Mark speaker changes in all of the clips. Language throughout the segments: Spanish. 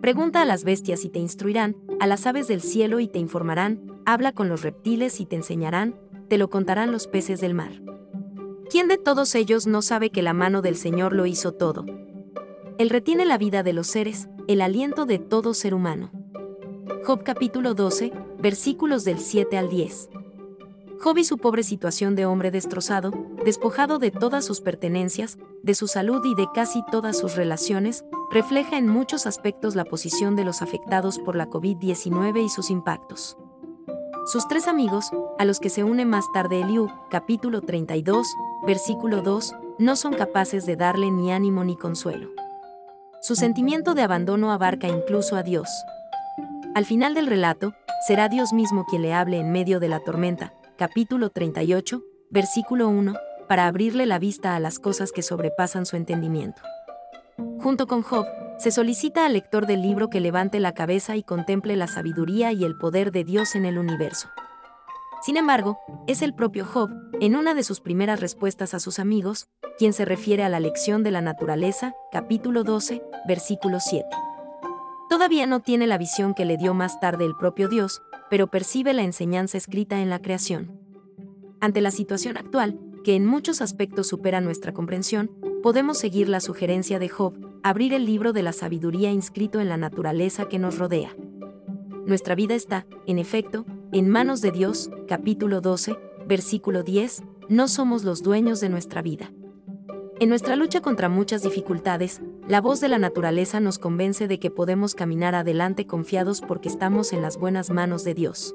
Speaker 1: Pregunta a las bestias y te instruirán, a las aves del cielo y te informarán, habla con los reptiles y te enseñarán, te lo contarán los peces del mar. ¿Quién de todos ellos no sabe que la mano del Señor lo hizo todo? Él retiene la vida de los seres, el aliento de todo ser humano. Job capítulo 12, versículos del 7 al 10. Job y su pobre situación de hombre destrozado, despojado de todas sus pertenencias, de su salud y de casi todas sus relaciones, refleja en muchos aspectos la posición de los afectados por la COVID-19 y sus impactos. Sus tres amigos, a los que se une más tarde Eliú, capítulo 32, versículo 2, no son capaces de darle ni ánimo ni consuelo. Su sentimiento de abandono abarca incluso a Dios. Al final del relato, será Dios mismo quien le hable en medio de la tormenta, capítulo 38, versículo 1, para abrirle la vista a las cosas que sobrepasan su entendimiento. Junto con Job, se solicita al lector del libro que levante la cabeza y contemple la sabiduría y el poder de Dios en el universo. Sin embargo, es el propio Job, en una de sus primeras respuestas a sus amigos, quien se refiere a la lección de la naturaleza, capítulo 12, versículo 7. Todavía no tiene la visión que le dio más tarde el propio Dios, pero percibe la enseñanza escrita en la creación. Ante la situación actual, que en muchos aspectos supera nuestra comprensión, podemos seguir la sugerencia de Job, abrir el libro de la sabiduría inscrito en la naturaleza que nos rodea. Nuestra vida está, en efecto, en manos de Dios, capítulo 12, versículo 10, no somos los dueños de nuestra vida. En nuestra lucha contra muchas dificultades, la voz de la naturaleza nos convence de que podemos caminar adelante confiados porque estamos en las buenas manos de Dios.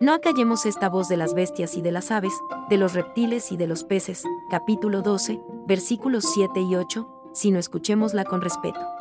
Speaker 1: No acallemos esta voz de las bestias y de las aves, de los reptiles y de los peces, capítulo 12, versículos 7 y 8, sino escuchémosla con respeto.